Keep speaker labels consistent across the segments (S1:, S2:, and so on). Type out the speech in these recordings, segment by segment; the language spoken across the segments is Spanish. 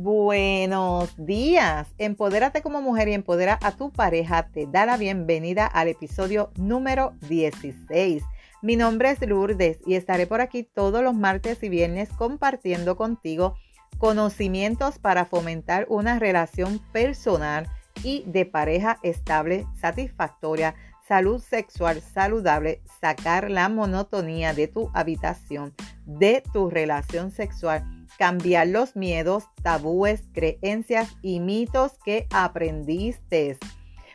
S1: Buenos días. Empodérate como mujer y empodera a tu pareja. Te da la bienvenida al episodio número 16. Mi nombre es Lourdes y estaré por aquí todos los martes y viernes compartiendo contigo conocimientos para fomentar una relación personal y de pareja estable, satisfactoria, salud sexual saludable, sacar la monotonía de tu habitación, de tu relación sexual cambiar los miedos, tabúes, creencias y mitos que aprendiste.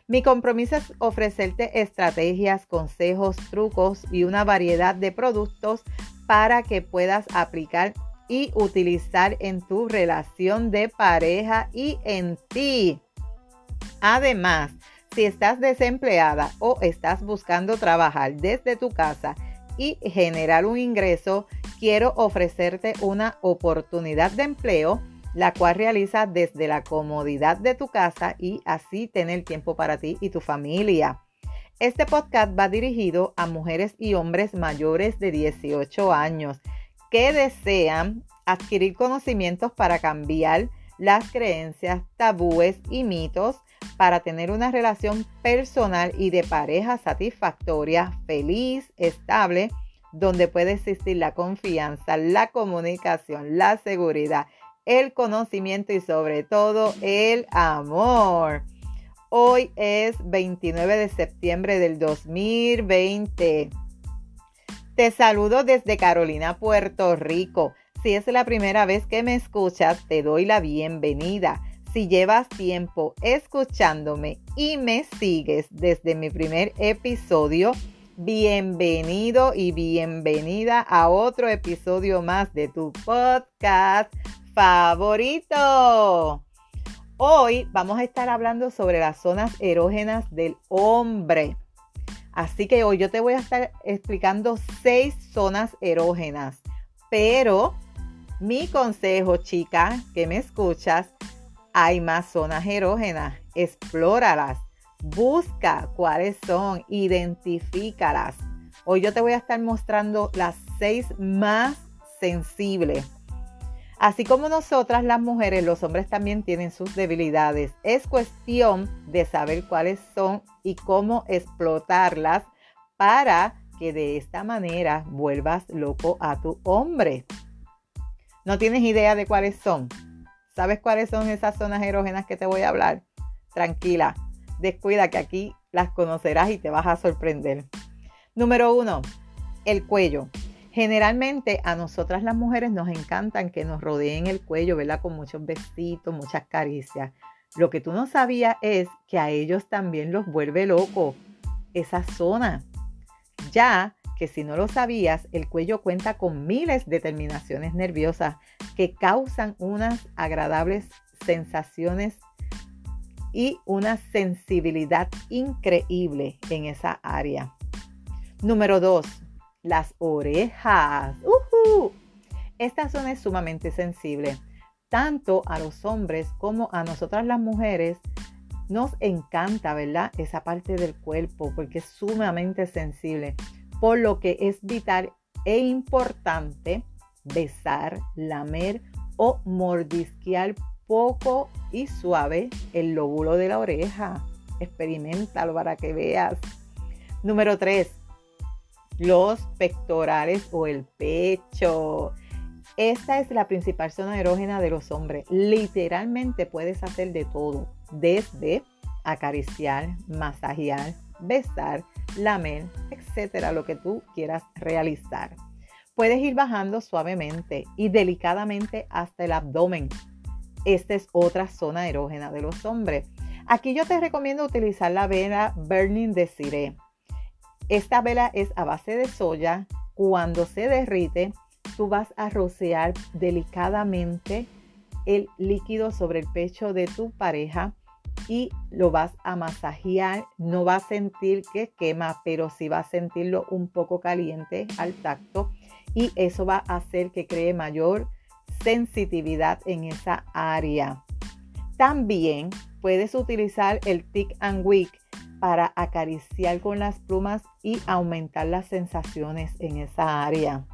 S1: Mi compromiso es ofrecerte estrategias, consejos, trucos y una variedad de productos para que puedas aplicar y utilizar en tu relación de pareja y en ti. Además, si estás desempleada o estás buscando trabajar desde tu casa y generar un ingreso, quiero ofrecerte una oportunidad de empleo, la cual realizas desde la comodidad de tu casa y así tener tiempo para ti y tu familia. Este podcast va dirigido a mujeres y hombres mayores de 18 años que desean adquirir conocimientos para cambiar las creencias, tabúes y mitos para tener una relación personal y de pareja satisfactoria, feliz, estable donde puede existir la confianza, la comunicación, la seguridad, el conocimiento y sobre todo el amor. Hoy es 29 de septiembre del 2020. Te saludo desde Carolina, Puerto Rico. Si es la primera vez que me escuchas, te doy la bienvenida. Si llevas tiempo escuchándome y me sigues desde mi primer episodio, bienvenido y bienvenida a otro episodio más de tu podcast favorito. Hoy vamos a estar hablando sobre las zonas erógenas del hombre. Así que hoy yo te voy a estar explicando seis zonas erógenas. Pero mi consejo, chica, que me escuchas, hay más zonas erógenas. Explóralas Busca cuáles son, identifícalas. Hoy yo te voy a estar mostrando las seis más sensibles. Así como nosotras las mujeres, los hombres también tienen sus debilidades. Es cuestión de saber cuáles son y cómo explotarlas para que de esta manera vuelvas loco a tu hombre. ¿No tienes idea de cuáles son? ¿Sabes cuáles son esas zonas erógenas que te voy a hablar? Tranquila, Descuida que aquí las conocerás y te vas a sorprender. Número uno, el cuello. Generalmente a nosotras las mujeres nos encantan que nos rodeen el cuello, ¿verdad? Con muchos besitos, muchas caricias. Lo que tú no sabías es que a ellos también los vuelve loco esa zona. Ya que si no lo sabías, el cuello cuenta con miles de terminaciones nerviosas que causan unas agradables sensaciones y una sensibilidad increíble en esa área. Número dos, las orejas. Esta zona es sumamente sensible. Tanto a los hombres como a nosotras las mujeres nos encanta, ¿verdad? Esa parte del cuerpo porque es sumamente sensible. Por lo que es vital e importante besar, lamer o mordisquear poco y suave el lóbulo de la oreja. Experimentalo para que veas. Número 3. Los pectorales o el pecho. Esta es la principal zona erógena de los hombres. Literalmente puedes hacer de todo, desde acariciar, masajear, besar, lamer, etcétera, lo que tú quieras realizar. Puedes ir bajando suavemente y delicadamente hasta el abdomen esta es otra zona erógena de los hombres. Aquí yo te recomiendo utilizar la vela Burning Desiree. Esta vela es a base de soya. Cuando se derrite, tú vas a rociar delicadamente el líquido sobre el pecho de tu pareja y lo vas a masajear. No va a sentir que quema, pero sí va a sentirlo un poco caliente al tacto y eso va a hacer que cree mayor sensitividad en esa área. También puedes utilizar el Tick and Wick para acariciar con las plumas y aumentar las sensaciones en esa área.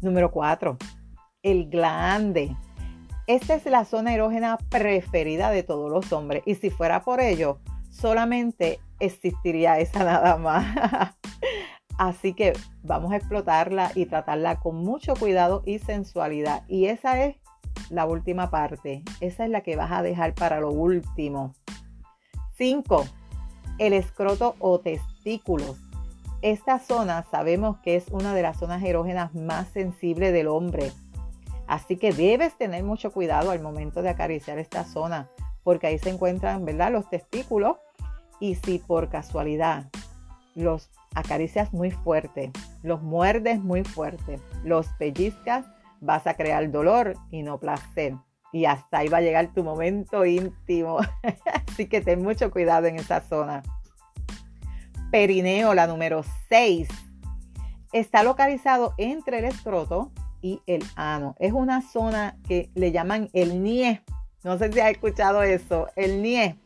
S1: Número 4. El glande. Esta es la zona erógena preferida de todos los hombres y si fuera por ello, solamente existiría esa nada más. Así que vamos a explotarla y tratarla con mucho cuidado y sensualidad. Y esa es la última parte. Esa es la que vas a dejar para lo último. 5. El escroto o testículos. Esta zona sabemos que es una de las zonas erógenas más sensibles del hombre. Así que debes tener mucho cuidado al momento de acariciar esta zona, porque ahí se encuentran, ¿verdad? Los testículos. Y si por casualidad los acaricias muy fuerte, los muerdes muy fuerte, los pellizcas, vas a crear dolor y no placer. Y hasta ahí va a llegar tu momento íntimo. Así que ten mucho cuidado en esa zona. Perineo, la número 6. Está localizado entre el escroto y el ano. Es una zona que le llaman el nie. No sé si has escuchado eso, el nie.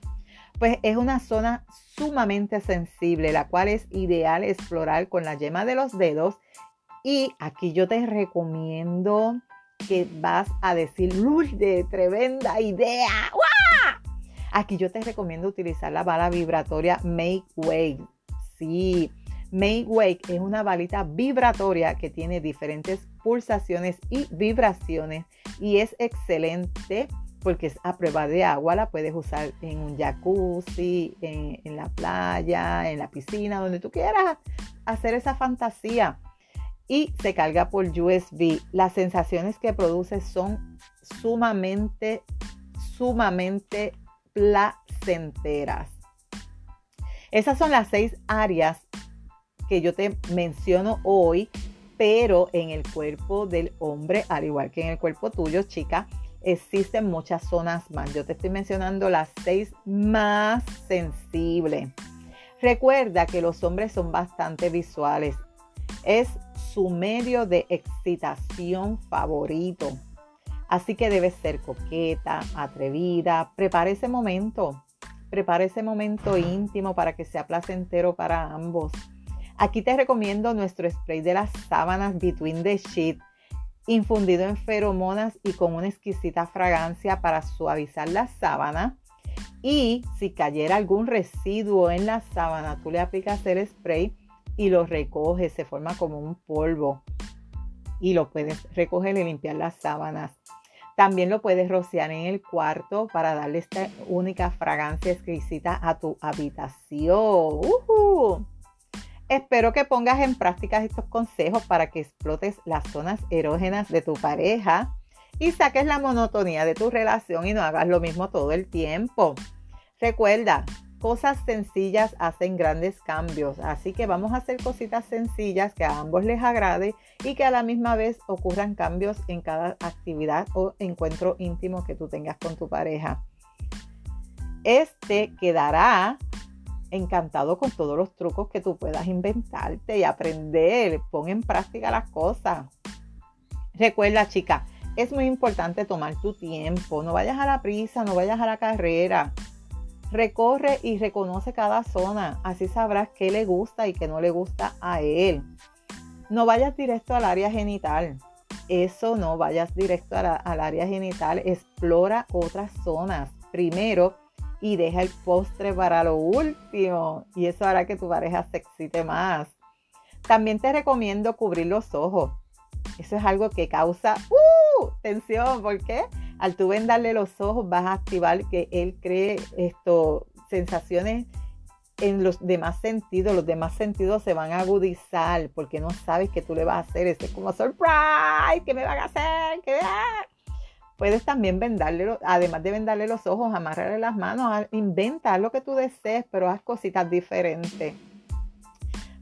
S1: Pues es una zona sumamente sensible, la cual es ideal explorar con la yema de los dedos. Y aquí yo te recomiendo que vas a decir, de tremenda idea! Aquí yo te recomiendo utilizar la bala vibratoria Make Wake. Sí, Make Wake es una balita vibratoria que tiene diferentes pulsaciones y vibraciones y es excelente porque es a prueba de agua, la puedes usar en un jacuzzi, en, la playa, en la piscina, donde tú quieras hacer esa fantasía. Y se carga por USB. Las sensaciones que produce son sumamente, sumamente placenteras. Esas son las seis áreas que yo te menciono hoy, pero en el cuerpo del hombre, al igual que en el cuerpo tuyo, chica, existen muchas zonas más. Yo te estoy mencionando las seis más sensibles. Recuerda que los hombres son bastante visuales. Es su medio de excitación favorito. Así que debes ser coqueta, atrevida. Prepara ese momento. Prepara ese momento íntimo para que sea placentero para ambos. Aquí te recomiendo nuestro spray de las sábanas Between the Sheet infundido en feromonas y con una exquisita fragancia para suavizar la sábana. Y si cayera algún residuo en la sábana, tú le aplicas el spray y lo recoges, se forma como un polvo. Y lo puedes recoger y limpiar las sábanas. También lo puedes rociar en el cuarto para darle esta única fragancia exquisita a tu habitación. Espero que pongas en práctica estos consejos para que explotes las zonas erógenas de tu pareja y saques la monotonía de tu relación y no hagas lo mismo todo el tiempo. Recuerda, cosas sencillas hacen grandes cambios, así que vamos a hacer cositas sencillas que a ambos les agrade y que a la misma vez ocurran cambios en cada actividad o encuentro íntimo que tú tengas con tu pareja. Este quedará encantado con todos los trucos que tú puedas inventarte y aprender. Pon en práctica las cosas. Recuerda, chica, es muy importante tomar tu tiempo. No vayas a la prisa, no vayas a la carrera. Recorre y reconoce cada zona. Así sabrás qué le gusta y qué no le gusta a él. No vayas directo al área genital. Eso no vayas directo al área genital. Explora otras zonas. Primero, y deja el postre para lo último. Y eso hará que tu pareja se excite más. También te recomiendo cubrir los ojos. Eso es algo que causa uh, tensión. porque Al tú vendarle los ojos vas a activar que él cree esto, sensaciones en los demás sentidos. Los demás sentidos se van a agudizar porque no sabes qué tú le vas a hacer. Ese es como surprise, ¿qué me van a hacer? ¿Qué? Puedes también vendarle, además de vendarle los ojos, amarrarle las manos, inventa lo que tú desees, pero haz cositas diferentes.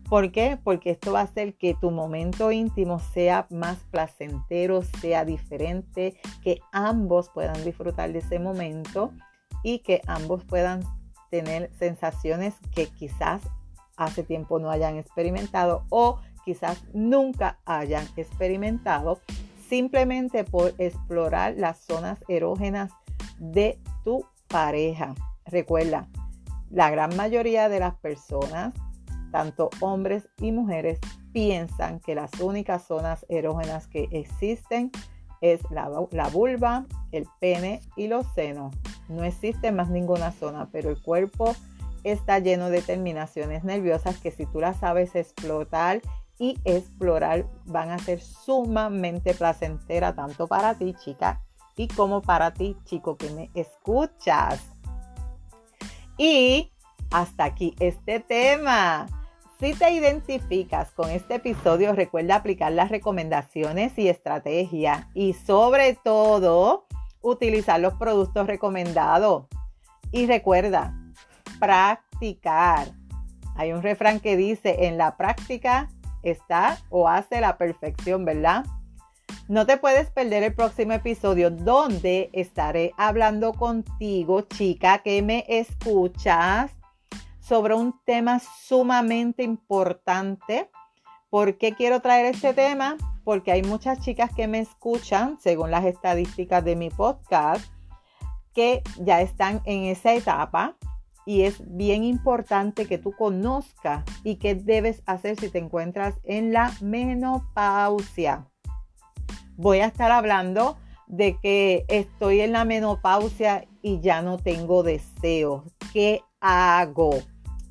S1: ¿Por qué? Porque esto va a hacer que tu momento íntimo sea más placentero, sea diferente, que ambos puedan disfrutar de ese momento y que ambos puedan tener sensaciones que quizás hace tiempo no hayan experimentado o quizás nunca hayan experimentado simplemente por explorar las zonas erógenas de tu pareja. Recuerda, la gran mayoría de las personas, tanto hombres y mujeres, piensan que las únicas zonas erógenas que existen es la, vulva, el pene y los senos. No existe más ninguna zona, pero el cuerpo está lleno de terminaciones nerviosas que si tú las sabes explotar y explorar van a ser sumamente placenteras tanto para ti chica y como para ti chico que me escuchas. Y hasta aquí este tema. Si te identificas con este episodio, recuerda aplicar las recomendaciones y estrategias y sobre todo utilizar los productos recomendados. Y recuerda, practicar. Hay un refrán que dice, en la práctica está o hace la perfección, ¿verdad? No te puedes perder el próximo episodio donde estaré hablando contigo, chica, que me escuchas sobre un tema sumamente importante. ¿Por qué quiero traer este tema? Porque hay muchas chicas que me escuchan, según las estadísticas de mi podcast, que ya están en esa etapa y es bien importante que tú conozcas y qué debes hacer si te encuentras en la menopausia. Voy a estar hablando de que estoy en la menopausia y ya no tengo deseos. ¿Qué hago?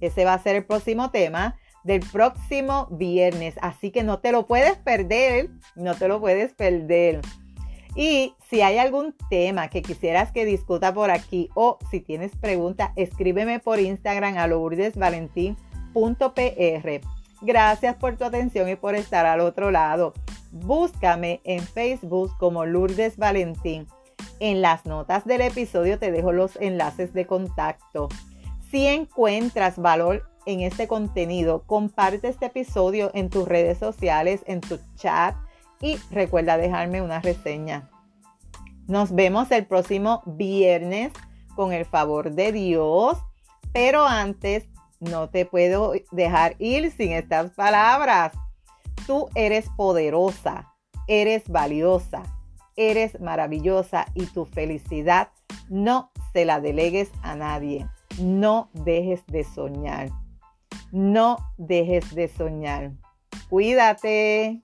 S1: Ese va a ser el próximo tema del próximo viernes. Así que no te lo puedes perder. No te lo puedes perder. Y si hay algún tema que quisieras que discuta por aquí o si tienes pregunta, escríbeme por Instagram a lourdesvalentín.pr. Gracias por tu atención y por estar al otro lado. Búscame en Facebook como Lourdes Valentín. En las notas del episodio te dejo los enlaces de contacto. Si encuentras valor en este contenido, comparte este episodio en tus redes sociales, en tu chat y recuerda dejarme una reseña. Nos vemos el próximo viernes con el favor de Dios, pero antes no te puedo dejar ir sin estas palabras. Tú eres poderosa, eres valiosa, eres maravillosa y tu felicidad no se la delegues a nadie no dejes de soñar. No dejes de soñar. Cuídate.